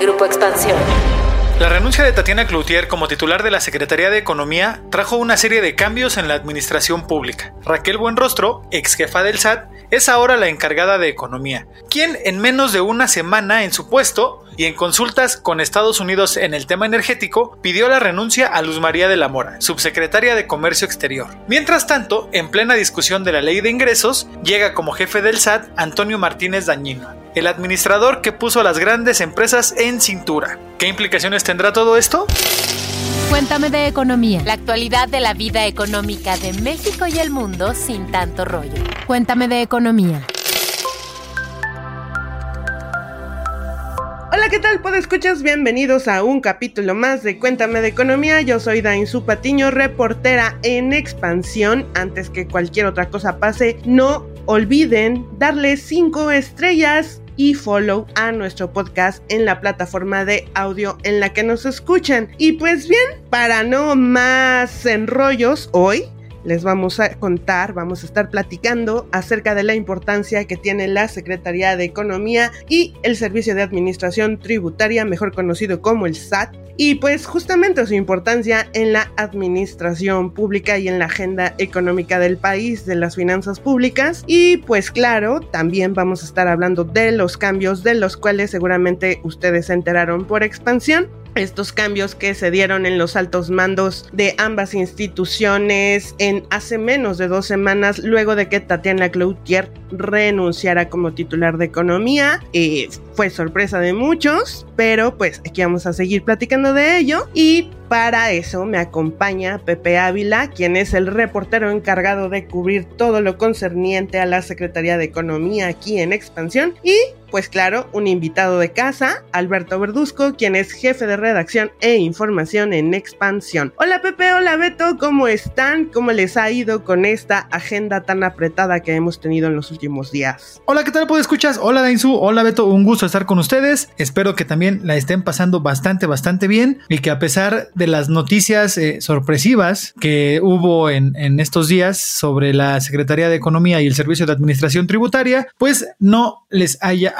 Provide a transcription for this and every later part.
Grupo Expansión. La renuncia de Tatiana Cloutier como titular de la Secretaría de Economía trajo una serie de cambios en la administración pública. Raquel Buenrostro, ex jefa del SAT, es ahora la encargada de Economía, quien en menos de una semana en su puesto y en consultas con Estados Unidos en el tema energético, pidió la renuncia a Luz María de la Mora, subsecretaria de Comercio Exterior. Mientras tanto, en plena discusión de la ley de ingresos, llega como jefe del SAT Antonio Martínez Dañino, el administrador que puso a las grandes empresas en cintura. ¿Qué implicaciones tendrá todo esto? Cuéntame de economía. La actualidad de la vida económica de México y el mundo sin tanto rollo. Cuéntame de economía. Hola, ¿qué tal? ¿Puedo escuchas? Bienvenidos a un capítulo más de Cuéntame de Economía. Yo soy Dainzu Patiño, reportera en expansión. Antes que cualquier otra cosa pase, no olviden darle 5 estrellas y follow a nuestro podcast en la plataforma de audio en la que nos escuchan. Y pues bien, para no más enrollos, hoy les vamos a contar, vamos a estar platicando acerca de la importancia que tiene la Secretaría de Economía y el Servicio de Administración Tributaria, mejor conocido como el SAT, y pues justamente su importancia en la administración pública y en la agenda económica del país, de las finanzas públicas. Y pues claro, también vamos a estar hablando de los cambios de los cuales seguramente ustedes se enteraron por expansión estos cambios que se dieron en los altos mandos de ambas instituciones en hace menos de dos semanas luego de que Tatiana Cloutier renunciara como titular de economía. Eh, fue sorpresa de muchos, pero pues aquí vamos a seguir platicando de ello y para eso me acompaña Pepe Ávila, quien es el reportero encargado de cubrir todo lo concerniente a la Secretaría de Economía aquí en Expansión. Y, pues claro, un invitado de casa, Alberto Verduzco, quien es jefe de redacción e información en Expansión. Hola Pepe, hola Beto, ¿cómo están? ¿Cómo les ha ido con esta agenda tan apretada que hemos tenido en los últimos días? Hola, ¿qué tal? ¿Puedo escuchas? Hola Dainzu, hola Beto, un gusto estar con ustedes. Espero que también la estén pasando bastante, bastante bien y que a pesar de las noticias eh, sorpresivas que hubo en, en estos días sobre la Secretaría de Economía y el Servicio de Administración Tributaria, pues no les haya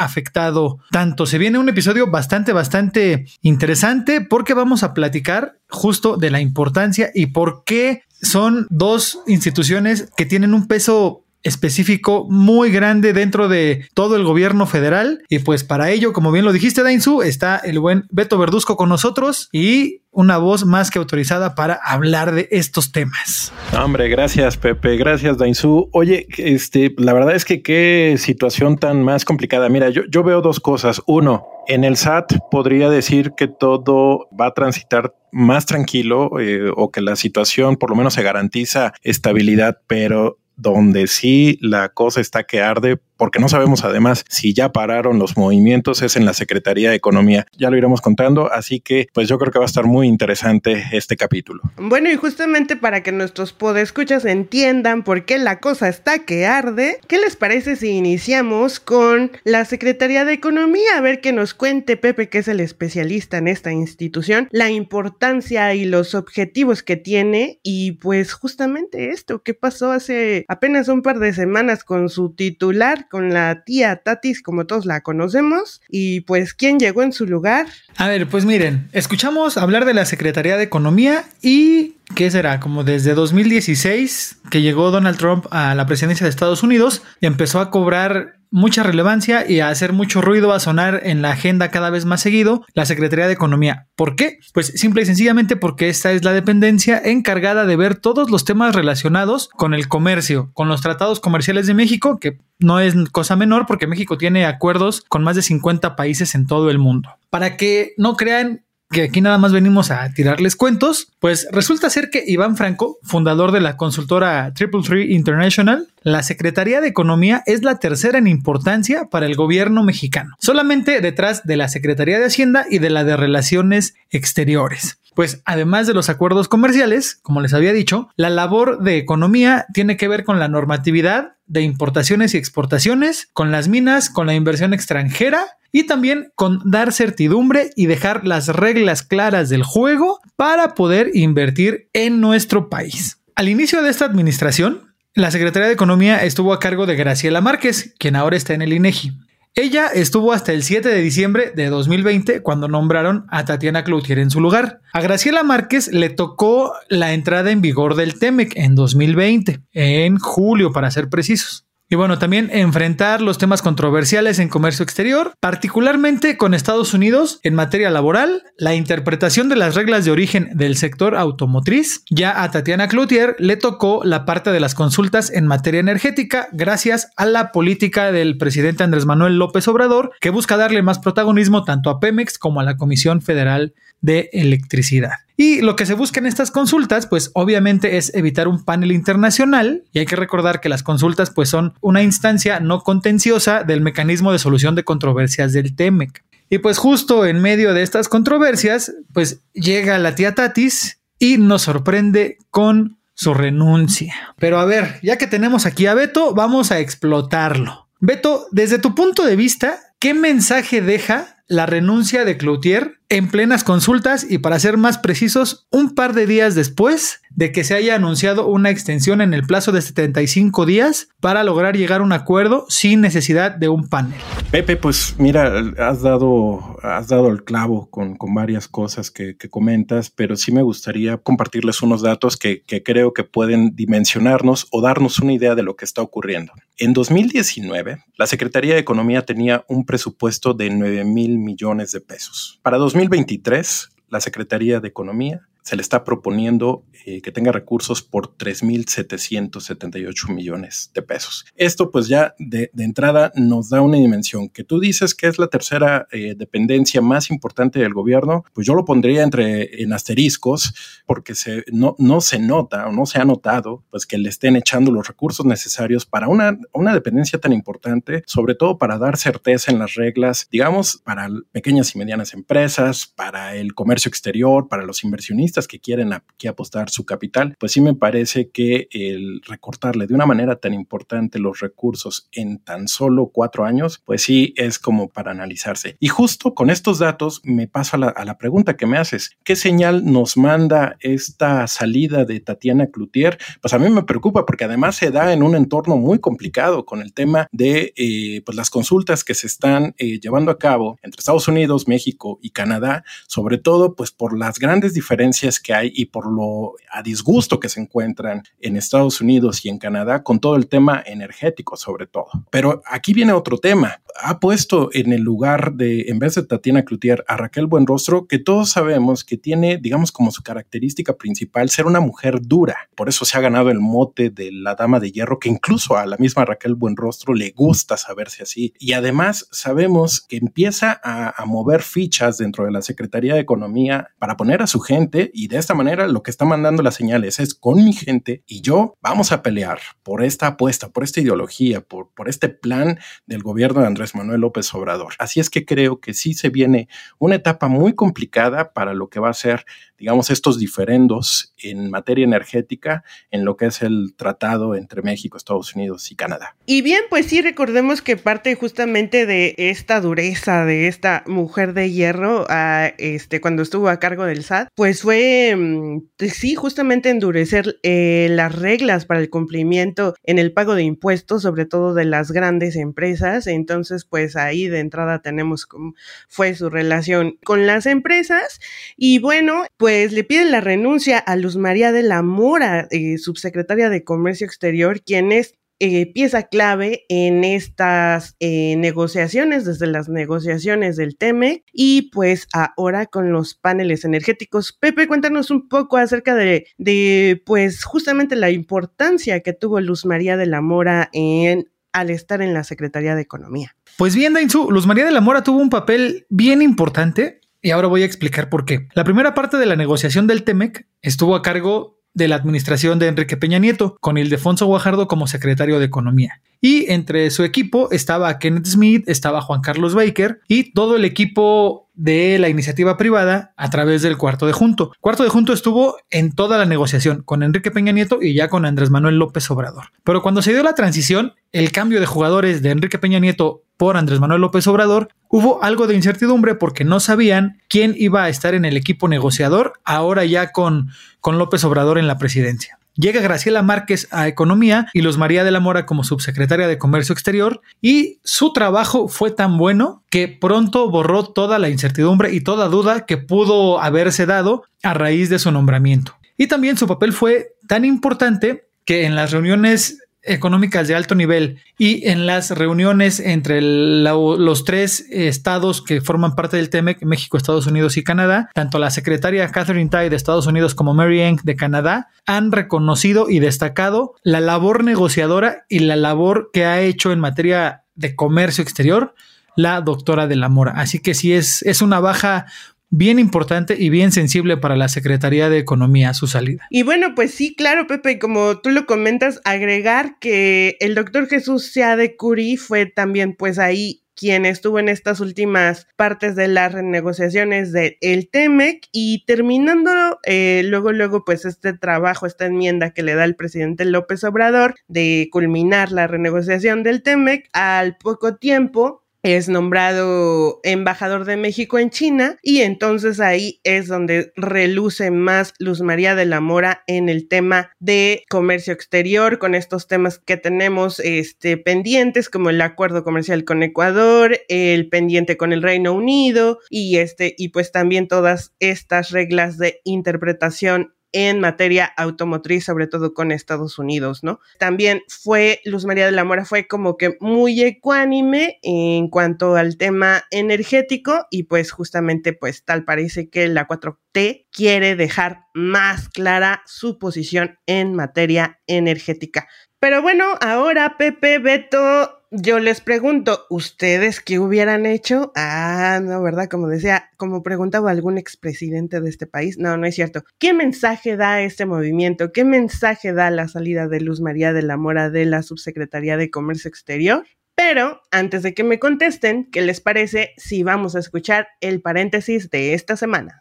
tanto. Se viene un episodio bastante, bastante interesante porque vamos a platicar justo de la importancia y por qué son dos instituciones que tienen un peso específico muy grande dentro de todo el gobierno federal. Y pues para ello, como bien lo dijiste, Dainzu, está el buen Beto Verduzco con nosotros y una voz más que autorizada para hablar de estos temas. Hombre, gracias Pepe, gracias Dainzu. Oye, este, la verdad es que qué situación tan más complicada. Mira, yo, yo veo dos cosas. Uno, en el SAT podría decir que todo va a transitar más tranquilo eh, o que la situación por lo menos se garantiza estabilidad, pero donde sí la cosa está que arde, porque no sabemos además si ya pararon los movimientos, es en la Secretaría de Economía. Ya lo iremos contando, así que pues yo creo que va a estar muy interesante este capítulo. Bueno, y justamente para que nuestros podescuchas entiendan por qué la cosa está que arde, ¿qué les parece si iniciamos con la Secretaría de Economía? A ver que nos cuente Pepe, que es el especialista en esta institución, la importancia y los objetivos que tiene y pues justamente esto, ¿qué pasó hace apenas un par de semanas con su titular, con la tía Tatis, como todos la conocemos, y pues quién llegó en su lugar. A ver, pues miren, escuchamos hablar de la Secretaría de Economía y ¿qué será? Como desde 2016 que llegó Donald Trump a la presidencia de Estados Unidos, empezó a cobrar mucha relevancia y a hacer mucho ruido, a sonar en la agenda cada vez más seguido la Secretaría de Economía. ¿Por qué? Pues simple y sencillamente porque esta es la dependencia encargada de ver todos los temas relacionados con el comercio, con los tratados comerciales de México, que no es cosa menor porque México tiene acuerdos con más de 50 países en todo el mundo. Para que no crean que aquí nada más venimos a tirarles cuentos, pues resulta ser que Iván Franco, fundador de la consultora Triple Three International, la Secretaría de Economía es la tercera en importancia para el gobierno mexicano, solamente detrás de la Secretaría de Hacienda y de la de Relaciones Exteriores. Pues además de los acuerdos comerciales, como les había dicho, la labor de economía tiene que ver con la normatividad de importaciones y exportaciones, con las minas, con la inversión extranjera y también con dar certidumbre y dejar las reglas claras del juego para poder invertir en nuestro país. Al inicio de esta administración, la Secretaría de Economía estuvo a cargo de Graciela Márquez, quien ahora está en el INEGI. Ella estuvo hasta el 7 de diciembre de 2020 cuando nombraron a Tatiana Cloutier en su lugar. A Graciela Márquez le tocó la entrada en vigor del TEMEC en 2020, en julio para ser precisos. Y bueno, también enfrentar los temas controversiales en comercio exterior, particularmente con Estados Unidos en materia laboral, la interpretación de las reglas de origen del sector automotriz. Ya a Tatiana Cloutier le tocó la parte de las consultas en materia energética gracias a la política del presidente Andrés Manuel López Obrador, que busca darle más protagonismo tanto a Pemex como a la Comisión Federal de Electricidad. Y lo que se busca en estas consultas, pues obviamente es evitar un panel internacional y hay que recordar que las consultas pues son una instancia no contenciosa del mecanismo de solución de controversias del TEMEC. Y pues justo en medio de estas controversias, pues llega la tía Tatis y nos sorprende con su renuncia. Pero a ver, ya que tenemos aquí a Beto, vamos a explotarlo. Beto, desde tu punto de vista, ¿qué mensaje deja la renuncia de Cloutier en plenas consultas y para ser más precisos, un par de días después de que se haya anunciado una extensión en el plazo de 75 días para lograr llegar a un acuerdo sin necesidad de un panel. Pepe, pues mira, has dado, has dado el clavo con, varias cosas que, comentas, pero sí me gustaría compartirles unos datos que, que creo que pueden dimensionarnos o darnos una idea de lo que está ocurriendo. En 2019, la Secretaría de Economía tenía un presupuesto de 9 mil millones de pesos. Para 2023, la Secretaría de Economía se le está proponiendo eh, que tenga recursos por 3.778 millones de pesos. Esto pues ya de, entrada nos da una dimensión que tú dices que es la tercera eh, dependencia más importante del gobierno, pues yo lo pondría entre en asteriscos porque se, no, no se nota o no se ha notado pues que le estén echando los recursos necesarios para una, una dependencia tan importante, sobre todo para dar certeza en las reglas, digamos, para pequeñas y medianas empresas, para el comercio exterior, para los inversionistas que quieren aquí apostar su capital, pues sí me parece que el recortarle de una manera tan importante los recursos en tan solo cuatro años, pues sí es como para analizarse. Y justo con estos datos me paso a la, pregunta que me haces. ¿Qué señal nos manda esta salida de Tatiana Cloutier? Pues a mí me preocupa porque además se da en un entorno muy complicado con el tema de eh, pues las consultas que se están eh, llevando a cabo entre Estados Unidos, México y Canadá, sobre todo pues por las grandes diferencias que hay y por lo a disgusto que se encuentran en Estados Unidos y en Canadá con todo el tema energético sobre todo. Pero aquí viene otro tema. Ha puesto en el lugar de, en vez de Tatiana Cloutier, a Raquel Buenrostro, que todos sabemos que tiene, digamos, como su característica principal ser una mujer dura. Por eso se ha ganado el mote de la dama de hierro, que incluso a la misma Raquel Buenrostro le gusta saberse así. Y además sabemos que empieza a, a mover fichas dentro de la Secretaría de Economía para poner a su gente y de esta manera lo que está mandando las señales es con mi gente y yo vamos a pelear por esta apuesta, por esta ideología, por, por este plan del gobierno de Andrés Manuel López Obrador. Así es que creo que sí se viene una etapa muy complicada para lo que va a ser, digamos, estos diferendos en materia energética en lo que es el tratado entre México, Estados Unidos y Canadá. Y bien, pues sí, recordemos que parte justamente de esta dureza de esta mujer de hierro, a, este, cuando estuvo a cargo del SAT, pues fue Mm, sí, justamente endurecer eh, las reglas para el cumplimiento en el pago de impuestos, sobre todo de las grandes empresas. Entonces, pues ahí de entrada tenemos cómo fue su relación con las empresas. Y bueno, pues le piden la renuncia a Luz María de la Mora, eh, subsecretaria de Comercio Exterior, quien es eh, pieza clave en estas eh, negociaciones, desde las negociaciones del TEME y pues ahora con los paneles energéticos. Pepe, cuéntanos un poco acerca de, de pues justamente la importancia que tuvo Luz María de la Mora en al estar en la Secretaría de Economía. Pues bien, Dainzu, Luz María de la Mora tuvo un papel bien importante y ahora voy a explicar por qué. La primera parte de la negociación del TEMEC estuvo a cargo de la administración de Enrique Peña Nieto, con Ildefonso Guajardo como secretario de Economía. Y entre su equipo estaba Kenneth Smith, estaba Juan Carlos Baker y todo el equipo de la iniciativa privada a través del Cuarto de Junto. Cuarto de Junto estuvo en toda la negociación con Enrique Peña Nieto y ya con Andrés Manuel López Obrador. Pero cuando se dio la transición, el cambio de jugadores de Enrique Peña Nieto por Andrés Manuel López Obrador, hubo algo de incertidumbre porque no sabían quién iba a estar en el equipo negociador ahora ya con, con López Obrador en la presidencia. Llega Graciela Márquez a Economía y Luz María de la Mora como subsecretaria de Comercio Exterior y su trabajo fue tan bueno que pronto borró toda la incertidumbre y toda duda que pudo haberse dado a raíz de su nombramiento. Y también su papel fue tan importante que en las reuniones económicas de alto nivel y en las reuniones entre los tres estados que forman parte del TEMEC, México, Estados Unidos y Canadá, tanto la secretaria Catherine Tai de Estados Unidos como Mary Eng de Canadá han reconocido y destacado la labor negociadora y la labor que ha hecho en materia de comercio exterior la doctora de la Mora. Así que sí es, es una baja bien importante y bien sensible para la Secretaría de Economía su salida. Y bueno, pues sí, claro, Pepe, como tú lo comentas, agregar que el doctor Jesús de Curí fue también pues ahí quien estuvo en estas últimas partes de las renegociaciones del el TEMEC y terminando eh, luego, luego, pues este trabajo, esta enmienda que le da el presidente López Obrador de culminar la renegociación del TEMEC, al poco tiempo es nombrado embajador de México en China y entonces ahí es donde reluce más Luz María de la Mora en el tema de comercio exterior con estos temas que tenemos este, pendientes como el acuerdo comercial con Ecuador, el pendiente con el Reino Unido y este y pues también todas estas reglas de interpretación en materia automotriz, sobre todo con Estados Unidos, ¿no? También fue, Luz María de la Mora fue como que muy ecuánime en cuanto al tema energético y pues justamente pues tal parece que la 4T quiere dejar más clara su posición en materia energética. Pero bueno, ahora Pepe, Beto, yo les pregunto, ¿ustedes qué hubieran hecho? Ah, no, ¿verdad? Como decía, como preguntaba algún expresidente de este país. No, no es cierto. ¿Qué mensaje da este movimiento? ¿Qué mensaje da la salida de Luz María de la Mora de la Subsecretaría de Comercio Exterior? Pero antes de que me contesten, ¿qué les parece si vamos a escuchar el paréntesis de esta semana?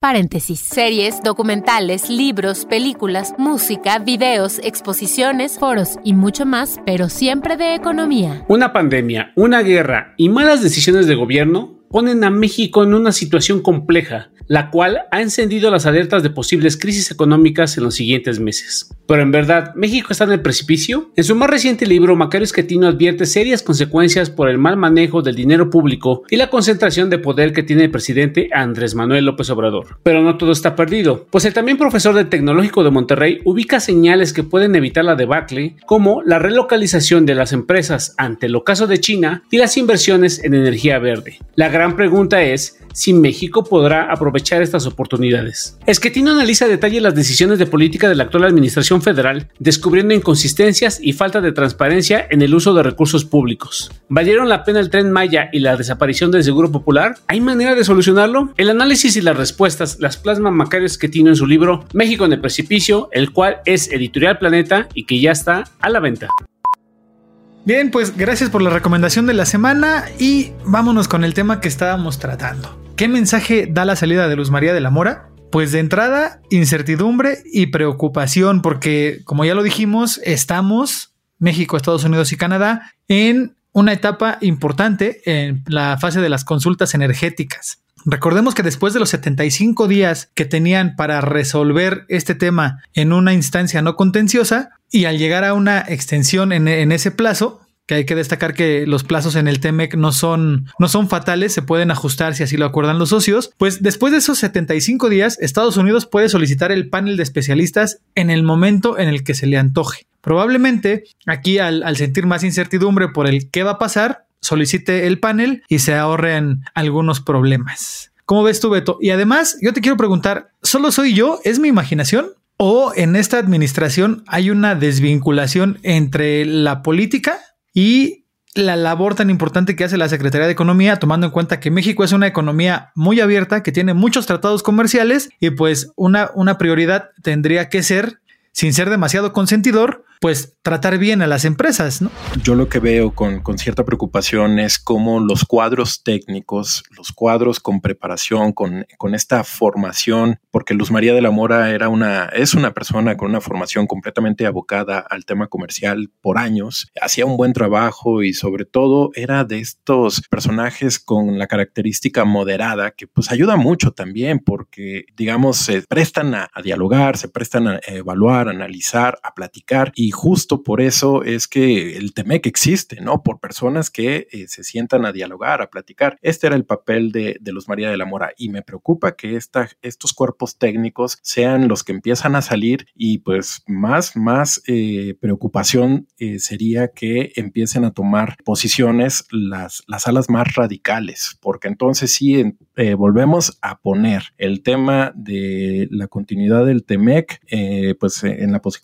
Paréntesis. Series, documentales, libros, películas, música, videos, exposiciones, foros y mucho más, pero siempre de economía. Una pandemia, una guerra y malas decisiones de gobierno ponen a México en una situación compleja la cual ha encendido las alertas de posibles crisis económicas en los siguientes meses. Pero en verdad, ¿México está en el precipicio? En su más reciente libro, Macario Esquetino advierte serias consecuencias por el mal manejo del dinero público y la concentración de poder que tiene el presidente Andrés Manuel López Obrador. Pero no todo está perdido, pues el también profesor del Tecnológico de Monterrey ubica señales que pueden evitar la debacle, como la relocalización de las empresas ante el ocaso de China y las inversiones en energía verde. Gran pregunta es si México podrá aprovechar estas oportunidades. Esquetino analiza a detalle las decisiones de política de la actual administración federal, descubriendo inconsistencias y falta de transparencia en el uso de recursos públicos. ¿Valieron la pena el tren Maya y la desaparición del Seguro Popular? ¿Hay manera de solucionarlo? El análisis y las respuestas las plasma Macario Esquetino en su libro México en el precipicio, el cual es editorial Planeta y que ya está a la venta. Bien, pues gracias por la recomendación de la semana y vámonos con el tema que estábamos tratando. ¿Qué mensaje da la salida de Luz María de la Mora? Pues de entrada, incertidumbre y preocupación, porque como ya lo dijimos, estamos, México, Estados Unidos y Canadá, en una etapa importante en la fase de las consultas energéticas. Recordemos que después de los 75 días que tenían para resolver este tema en una instancia no contenciosa y al llegar a una extensión en, ese plazo, que hay que destacar que los plazos en el TEMEC no son, no son fatales, se pueden ajustar si así lo acuerdan los socios, pues después de esos 75 días, Estados Unidos puede solicitar el panel de especialistas en el momento en el que se le antoje. Probablemente aquí al, al sentir más incertidumbre por el qué va a pasar, solicite el panel y se ahorren algunos problemas. ¿Cómo ves tú, Beto? Y además, yo te quiero preguntar, ¿solo soy yo? ¿Es mi imaginación? ¿O en esta administración hay una desvinculación entre la política y la labor tan importante que hace la Secretaría de Economía, tomando en cuenta que México es una economía muy abierta, que tiene muchos tratados comerciales y pues una, una prioridad tendría que ser, sin ser demasiado consentidor, pues tratar bien a las empresas, ¿no? Yo lo que veo con, con cierta preocupación es cómo los cuadros técnicos, los cuadros con preparación, con, con esta formación, porque Luz María de la Mora era una, es una persona con una formación completamente abocada al tema comercial por años, hacía un buen trabajo y sobre todo era de estos personajes con la característica moderada que pues ayuda mucho también porque digamos se prestan a, dialogar, se prestan a evaluar, a analizar, a platicar y justo por eso es que el TEMEC existe, ¿no? Por personas que eh, se sientan a dialogar, a platicar. Este era el papel de, de María de la Mora y me preocupa que estos cuerpos técnicos sean los que empiezan a salir y pues más, más eh, preocupación eh, sería que empiecen a tomar posiciones las, las alas más radicales, porque entonces sí volvemos a poner el tema de la continuidad del TEMEC, pues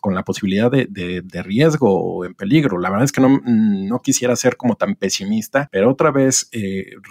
con la posibilidad de, de, riesgo o en peligro. La verdad es que no, no quisiera ser como tan pesimista, pero otra vez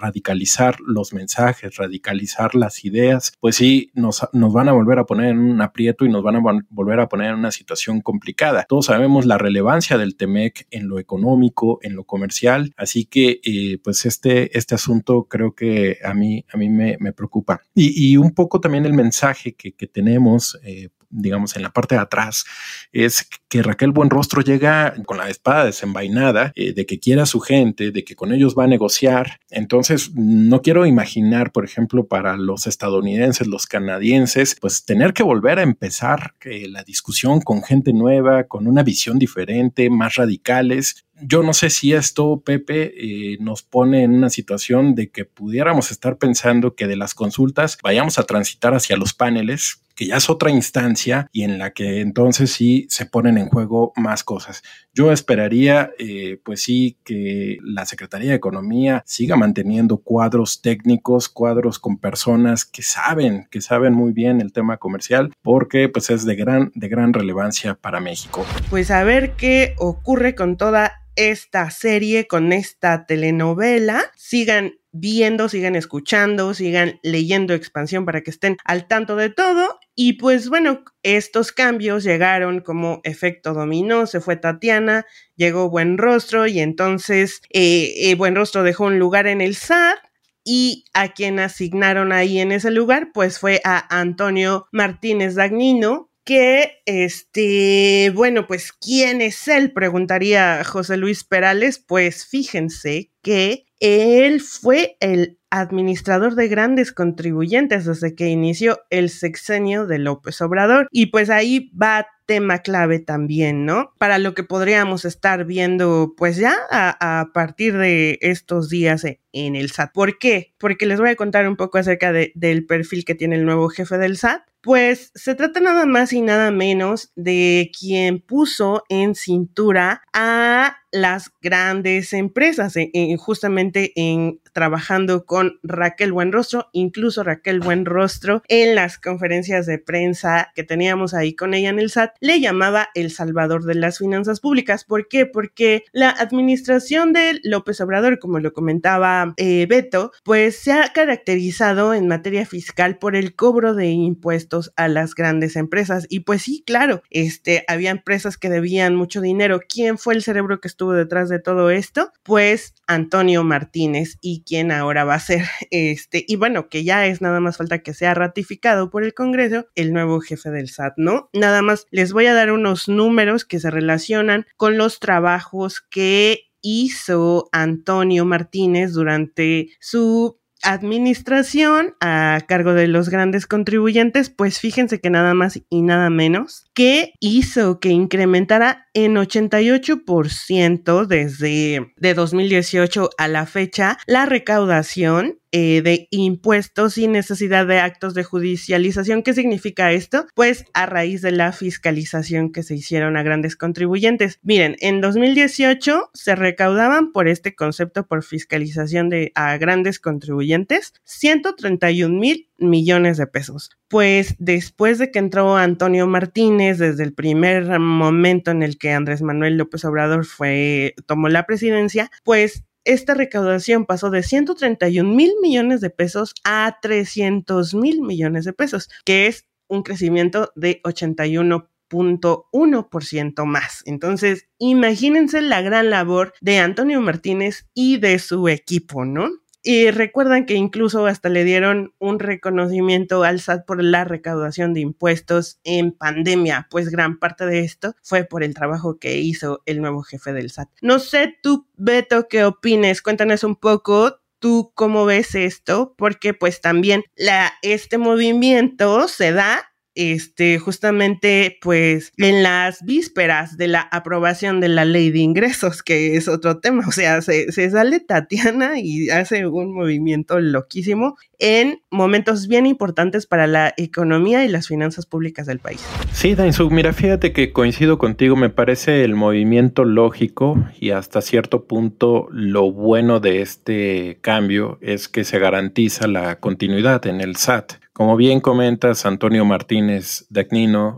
radicalizar los mensajes, radicalizar las ideas, pues sí, nos, nos van a volver a poner en un aprieto y nos van a volver a poner en una situación complicada. Todos sabemos la relevancia del TEMEC en lo económico, en lo comercial, así que eh, pues este, este asunto creo que a mí, a mí me, me preocupa. Y, y, un poco también el mensaje que, que tenemos eh, digamos, en la parte de atrás, es que Raquel Buenrostro llega con la espada desenvainada eh, de que quiere a su gente, de que con ellos va a negociar. Entonces, no quiero imaginar, por ejemplo, para los estadounidenses, los canadienses, pues tener que volver a empezar eh, la discusión con gente nueva, con una visión diferente, más radicales yo no sé si esto, Pepe, eh, nos pone en una situación de que pudiéramos estar pensando que de las consultas vayamos a transitar hacia los paneles, que ya es otra instancia y en la que entonces sí se ponen en juego más cosas. Yo esperaría, eh, pues sí, que la Secretaría de Economía siga manteniendo cuadros técnicos, cuadros con personas que saben, que saben muy bien el tema comercial, porque pues es de gran, de gran relevancia para México. Pues a ver qué ocurre con toda esta serie, con esta telenovela. Sigan viendo, sigan escuchando, sigan leyendo expansión para que estén al tanto de todo. Y pues bueno, estos cambios llegaron como efecto dominó, se fue Tatiana, llegó Buen Rostro y entonces eh, eh, Buen Rostro dejó un lugar en el SAT y a quien asignaron ahí en ese lugar pues fue a Antonio Martínez Dagnino, que, este, bueno, pues, ¿quién es él? Preguntaría José Luis Perales. Pues fíjense que él fue el administrador de grandes contribuyentes desde que inició el sexenio de López Obrador. Y pues ahí va tema clave también, ¿no? Para lo que podríamos estar viendo pues ya a, partir de estos días en el SAT. ¿Por qué? Porque les voy a contar un poco acerca de, del perfil que tiene el nuevo jefe del SAT. Pues se trata nada más y nada menos de quien puso en cintura a las grandes empresas, en, en, justamente en trabajando con Raquel Buenrostro, incluso Raquel Buenrostro en las conferencias de prensa que teníamos ahí con ella en el SAT, le llamaba el salvador de las finanzas públicas. ¿Por qué? Porque la administración de López Obrador, como lo comentaba eh, Beto, pues se ha caracterizado en materia fiscal por el cobro de impuestos a las grandes empresas. Y pues sí, claro, este, había empresas que debían mucho dinero. ¿Quién fue el cerebro que estuvo detrás de todo esto? Pues Antonio Martínez y quien ahora va a ser este, y bueno, que ya es nada más falta que sea ratificado por el Congreso el nuevo jefe del SAT, ¿no? Nada más les voy a dar unos números que se relacionan con los trabajos que hizo Antonio Martínez durante su administración a cargo de los grandes contribuyentes, pues fíjense que nada más y nada menos que hizo que incrementara en 88% desde de 2018 a la fecha la recaudación eh, de impuestos sin necesidad de actos de judicialización. ¿Qué significa esto? Pues a raíz de la fiscalización que se hicieron a grandes contribuyentes. Miren, en 2018 se recaudaban por este concepto por fiscalización de a grandes contribuyentes 131 mil millones de pesos. Pues después de que entró Antonio Martínez, desde el primer momento en el que Andrés Manuel López Obrador fue, tomó la presidencia, pues esta recaudación pasó de 131 mil millones de pesos a 300 mil millones de pesos, que es un crecimiento de 81%. 0.1% más. Entonces, imagínense la gran labor de Antonio Martínez y de su equipo, ¿no? Y recuerdan que incluso hasta le dieron un reconocimiento al SAT por la recaudación de impuestos en pandemia, pues gran parte de esto fue por el trabajo que hizo el nuevo jefe del SAT. No sé tú, Beto, qué opines, cuéntanos un poco tú cómo ves esto, porque pues también la, este movimiento se da este, justamente pues en las vísperas de la aprobación de la ley de ingresos, que es otro tema, o sea, se, sale Tatiana y hace un movimiento loquísimo en momentos bien importantes para la economía y las finanzas públicas del país. Sí, Dainzug, mira, fíjate que coincido contigo, me parece el movimiento lógico y hasta cierto punto lo bueno de este cambio es que se garantiza la continuidad en el SAT. Como bien comentas, Antonio Martínez de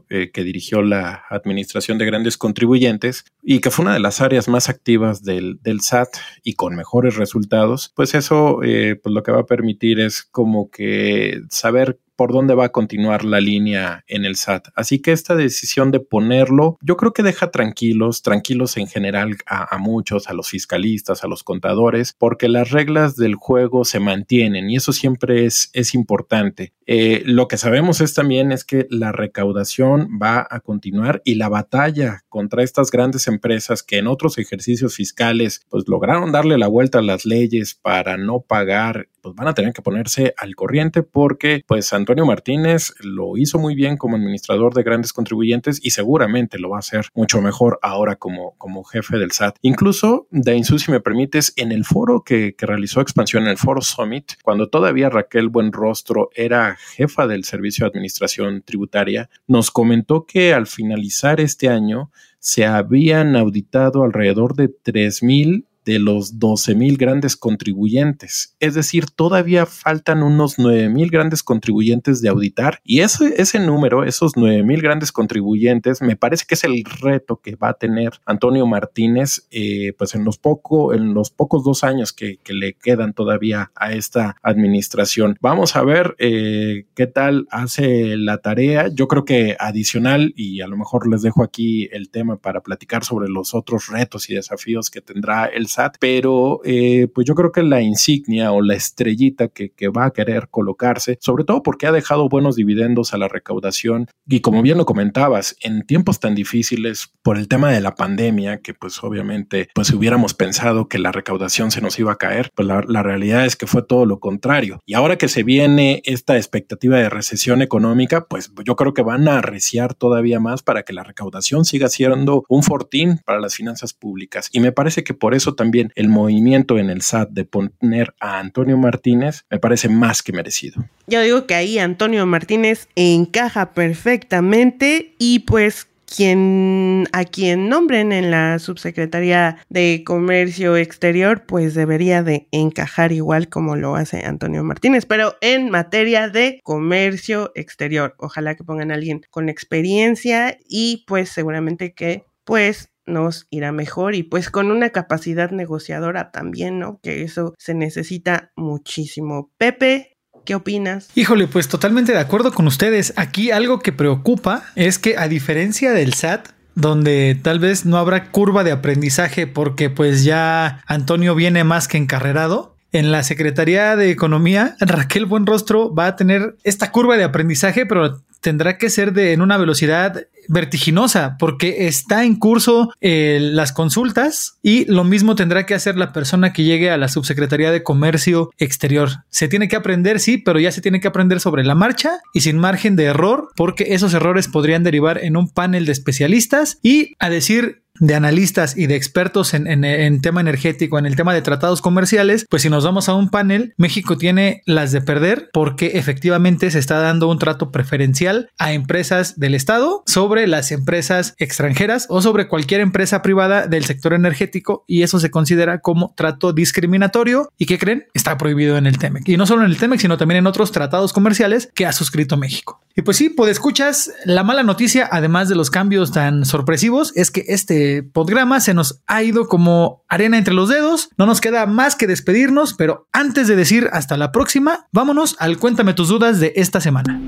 eh, que dirigió la Administración de Grandes Contribuyentes y que fue una de las áreas más activas del, del SAT y con mejores resultados, pues eso eh, pues lo que va a permitir es como que saber por dónde va a continuar la línea en el SAT. Así que esta decisión de ponerlo, yo creo que deja tranquilos, tranquilos en general a, muchos, a los fiscalistas, a los contadores, porque las reglas del juego se mantienen y eso siempre es, es importante. Eh, lo que sabemos es también es que la recaudación va a continuar y la batalla contra estas grandes empresas que en otros ejercicios fiscales pues lograron darle la vuelta a las leyes para no pagar pues van a tener que ponerse al corriente porque pues Antonio Martínez lo hizo muy bien como administrador de grandes contribuyentes y seguramente lo va a hacer mucho mejor ahora como, como jefe del SAT. Incluso, Dainzu, si me permites, en el foro que, que realizó Expansión, en el foro Summit, cuando todavía Raquel Buenrostro era jefa del Servicio de Administración Tributaria, nos comentó que al finalizar este año se habían auditado alrededor de 3.000 de los 12 mil grandes contribuyentes. Es decir, todavía faltan unos 9 mil grandes contribuyentes de auditar y ese, ese número, esos 9 mil grandes contribuyentes, me parece que es el reto que va a tener Antonio Martínez, eh, pues en los, poco, en los pocos dos años que, le quedan todavía a esta administración. Vamos a ver eh, qué tal hace la tarea. Yo creo que adicional, y a lo mejor les dejo aquí el tema para platicar sobre los otros retos y desafíos que tendrá el pero eh, pues yo creo que la insignia o la estrellita que, que va a querer colocarse, sobre todo porque ha dejado buenos dividendos a la recaudación y como bien lo comentabas, en tiempos tan difíciles por el tema de la pandemia, que pues obviamente pues si hubiéramos pensado que la recaudación se nos iba a caer, pues la, la realidad es que fue todo lo contrario. Y ahora que se viene esta expectativa de recesión económica, pues yo creo que van a arreciar todavía más para que la recaudación siga siendo un fortín para las finanzas públicas. Y me parece que por eso también también el movimiento en el SAT de poner a Antonio Martínez me parece más que merecido. Yo digo que ahí Antonio Martínez encaja perfectamente y pues quien a quien nombren en la subsecretaría de Comercio Exterior, pues debería de encajar igual como lo hace Antonio Martínez, pero en materia de comercio exterior, ojalá que pongan a alguien con experiencia y pues seguramente que pues nos irá mejor y pues con una capacidad negociadora también, ¿no? Que eso se necesita muchísimo. Pepe, ¿Qué opinas? Híjole, pues totalmente de acuerdo con ustedes. Aquí algo que preocupa es que a diferencia del SAT, donde tal vez no habrá curva de aprendizaje porque pues ya Antonio viene más que encarrerado, en la Secretaría de Economía, Raquel Buenrostro va a tener esta curva de aprendizaje, pero tendrá que ser de en una velocidad vertiginosa porque está en curso eh, las consultas y lo mismo tendrá que hacer la persona que llegue a la subsecretaría de comercio exterior. Se tiene que aprender, sí, pero ya se tiene que aprender sobre la marcha y sin margen de error porque esos errores podrían derivar en un panel de especialistas y a decir de analistas y de expertos en, en, tema energético, en el tema de tratados comerciales, pues si nos vamos a un panel, México tiene las de perder porque efectivamente se está dando un trato preferencial a empresas del Estado sobre las empresas extranjeras o sobre cualquier empresa privada del sector energético y eso se considera como trato discriminatorio y que creen está prohibido en el TEMEC. Y no solo en el TEMEC, sino también en otros tratados comerciales que ha suscrito México. Y pues sí, pues escuchas, la mala noticia, además de los cambios tan sorpresivos, es que este programa se nos ha ido como arena entre los dedos. No nos queda más que despedirnos, pero antes de decir hasta la próxima, vámonos al Cuéntame tus dudas de esta semana.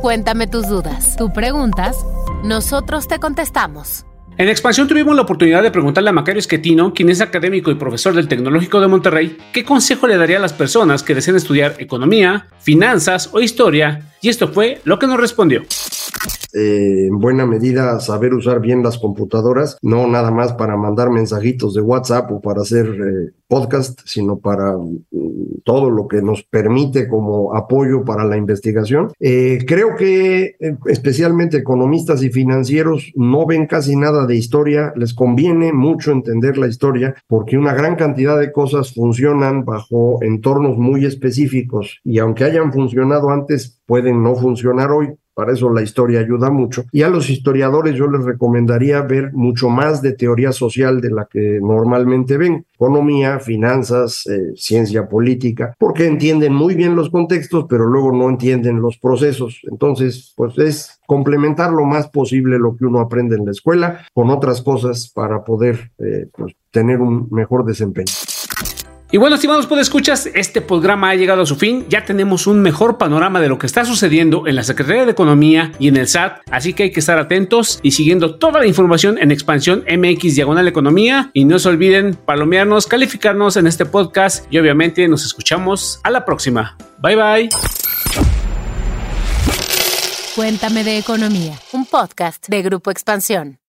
Cuéntame tus dudas. Tú preguntas, nosotros te contestamos. En Expansión tuvimos la oportunidad de preguntarle a Macario Esquetino, quien es académico y profesor del Tecnológico de Monterrey, qué consejo le daría a las personas que deseen estudiar economía, finanzas o historia, y esto fue lo que nos respondió. Eh, en buena medida saber usar bien las computadoras, no nada más para mandar mensajitos de WhatsApp o para hacer eh, podcast, sino para mm, todo lo que nos permite como apoyo para la investigación. Eh, creo que especialmente economistas y financieros no ven casi nada de historia, les conviene mucho entender la historia porque una gran cantidad de cosas funcionan bajo entornos muy específicos y aunque hayan funcionado antes, pueden no funcionar hoy para eso la historia ayuda mucho. Y a los historiadores yo les recomendaría ver mucho más de teoría social de la que normalmente ven. Economía, finanzas, eh, ciencia política, porque entienden muy bien los contextos, pero luego no entienden los procesos. Entonces, pues es complementar lo más posible lo que uno aprende en la escuela con otras cosas para poder eh, pues, tener un mejor desempeño. Y bueno, estimados escuchas, este programa ha llegado a su fin. Ya tenemos un mejor panorama de lo que está sucediendo en la Secretaría de Economía y en el SAT, así que hay que estar atentos y siguiendo toda la información en Expansión MX Diagonal Economía. Y no se olviden palomearnos, calificarnos en este podcast y obviamente nos escuchamos a la próxima. Bye bye. Cuéntame de Economía, un podcast de Grupo Expansión.